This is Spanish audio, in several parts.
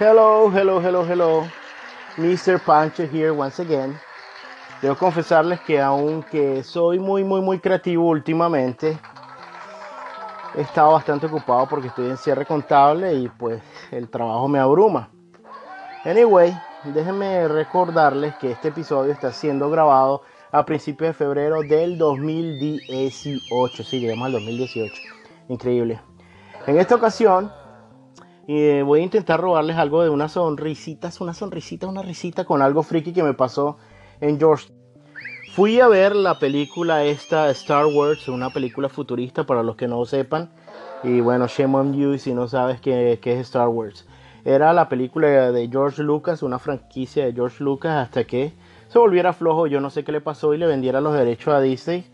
Hello, hello, hello, hello. Mr. Pancho here once again. Debo confesarles que aunque soy muy, muy, muy creativo últimamente, he estado bastante ocupado porque estoy en cierre contable y pues el trabajo me abruma. Anyway, déjenme recordarles que este episodio está siendo grabado a principios de febrero del 2018. Sí, llegamos al 2018. Increíble. En esta ocasión eh, voy a intentar robarles algo de una sonrisita, una sonrisita, una risita con algo friki que me pasó en George. Fui a ver la película esta Star Wars, una película futurista para los que no sepan. Y bueno, shame on you si no sabes qué, qué es Star Wars. Era la película de George Lucas, una franquicia de George Lucas hasta que se volviera flojo, yo no sé qué le pasó y le vendiera los derechos a Disney.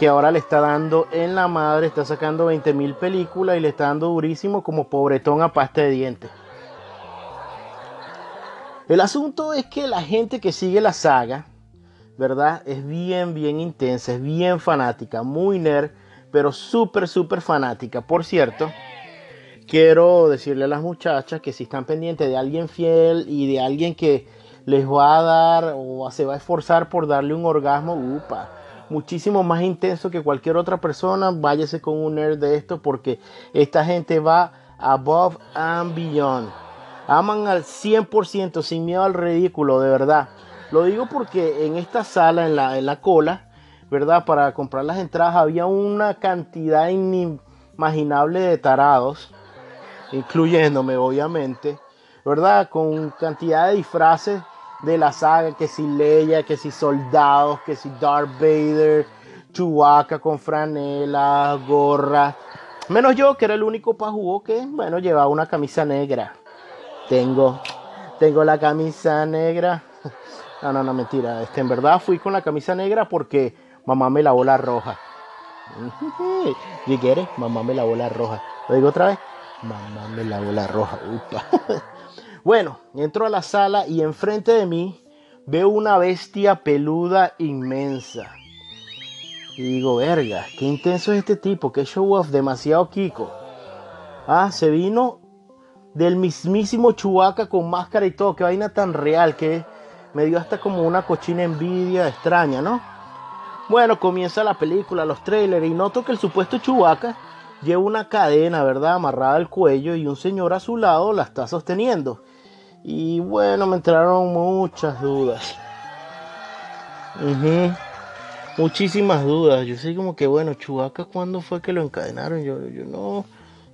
Que ahora le está dando en la madre, está sacando 20 mil películas y le está dando durísimo como pobretón a pasta de dientes. El asunto es que la gente que sigue la saga, ¿verdad? Es bien, bien intensa, es bien fanática, muy nerd, pero súper, súper fanática. Por cierto, quiero decirle a las muchachas que si están pendientes de alguien fiel y de alguien que les va a dar o se va a esforzar por darle un orgasmo, upa, muchísimo más intenso que cualquier otra persona, váyase con un nerd de esto porque esta gente va above and beyond. Aman al 100% sin miedo al ridículo, de verdad. Lo digo porque en esta sala, en la, en la cola, ¿verdad? Para comprar las entradas había una cantidad inimaginable de tarados, incluyéndome obviamente, ¿verdad? Con cantidad de disfraces de la saga, que si Leia, que si soldados, que si Darth Vader, Chewbacca con franela, gorra. Menos yo, que era el único pajugo que, bueno, llevaba una camisa negra. Tengo, tengo la camisa negra. No, no, no, mentira. Este, en verdad fui con la camisa negra porque mamá me lavó la roja. ¿Y quieres? Mamá me lavó la roja. Lo digo otra vez. Mamá me lavó la roja. Upa. Bueno, entro a la sala y enfrente de mí veo una bestia peluda inmensa. Y digo, verga, qué intenso es este tipo, qué show off, demasiado Kiko. Ah, se vino del mismísimo Chubaca con máscara y todo, qué vaina tan real que me dio hasta como una cochina envidia extraña, ¿no? Bueno, comienza la película, los trailers y noto que el supuesto Chubaca lleva una cadena, ¿verdad? Amarrada al cuello y un señor a su lado la está sosteniendo. Y bueno, me entraron muchas dudas. Muchísimas dudas. Yo sé como que, bueno, Chubaca, ¿cuándo fue que lo encadenaron? Yo, yo, no,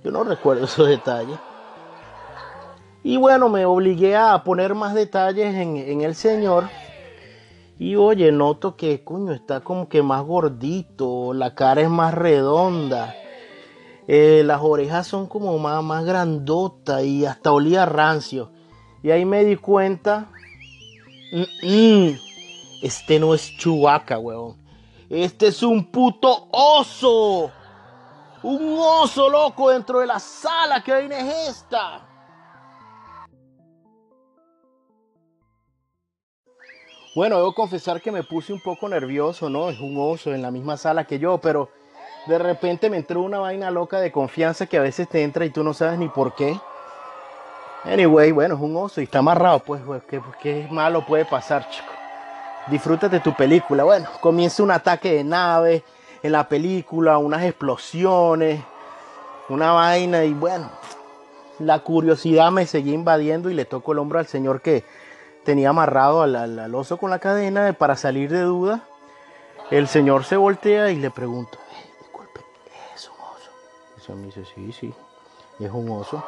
yo no recuerdo esos detalles. Y bueno, me obligué a poner más detalles en, en el señor. Y oye, noto que, coño, está como que más gordito, la cara es más redonda. Eh, las orejas son como más, más grandotas y hasta olía rancio. Y ahí me di cuenta, este no es Chubaca, weón. Este es un puto oso. Un oso loco dentro de la sala. ¿Qué vaina es esta? Bueno, debo confesar que me puse un poco nervioso, ¿no? Es un oso en la misma sala que yo, pero de repente me entró una vaina loca de confianza que a veces te entra y tú no sabes ni por qué. Anyway, bueno, es un oso y está amarrado, pues, pues ¿qué, qué malo puede pasar, chico? Disfrútate tu película. Bueno, comienza un ataque de nave en la película, unas explosiones, una vaina y bueno, la curiosidad me seguía invadiendo y le toco el hombro al señor que tenía amarrado al, al, oso con la cadena para salir de duda. El señor se voltea y le pregunta, Me dice, sí, sí, es un oso.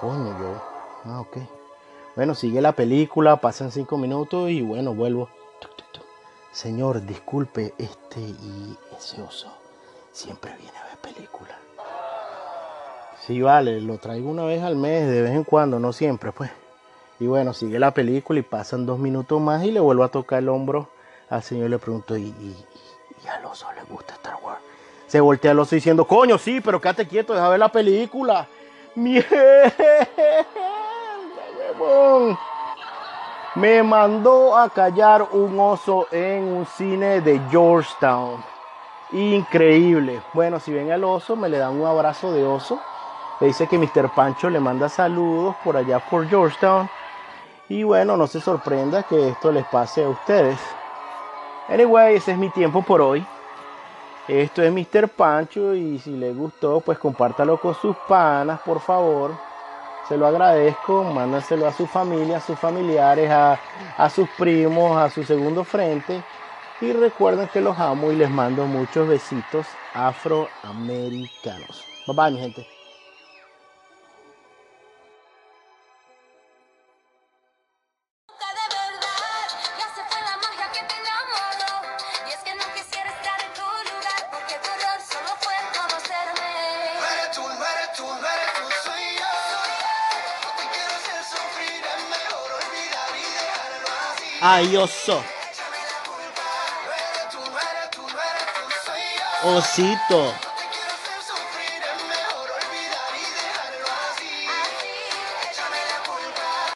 Coño, yo, ah, ok. Bueno, sigue la película, pasan cinco minutos y bueno, vuelvo. Señor, disculpe, este y ese oso siempre viene a ver películas. Sí, vale, lo traigo una vez al mes, de vez en cuando, no siempre, pues. Y bueno, sigue la película y pasan dos minutos más y le vuelvo a tocar el hombro al señor le pregunto, ¿y, y, al oso le gusta? Se voltea el oso diciendo, coño, sí, pero quédate quieto, deja ver la película. Mierda, huevón. Me mandó a callar un oso en un cine de Georgetown. Increíble. Bueno, si ven al oso, me le dan un abrazo de oso. Le dice que Mr. Pancho le manda saludos por allá por Georgetown. Y bueno, no se sorprenda que esto les pase a ustedes. Anyway, ese es mi tiempo por hoy. Esto es Mr. Pancho y si les gustó, pues compártalo con sus panas, por favor. Se lo agradezco, mándaselo a su familia, a sus familiares, a, a sus primos, a su segundo frente. Y recuerden que los amo y les mando muchos besitos afroamericanos. Bye bye, mi gente. Yo. osito.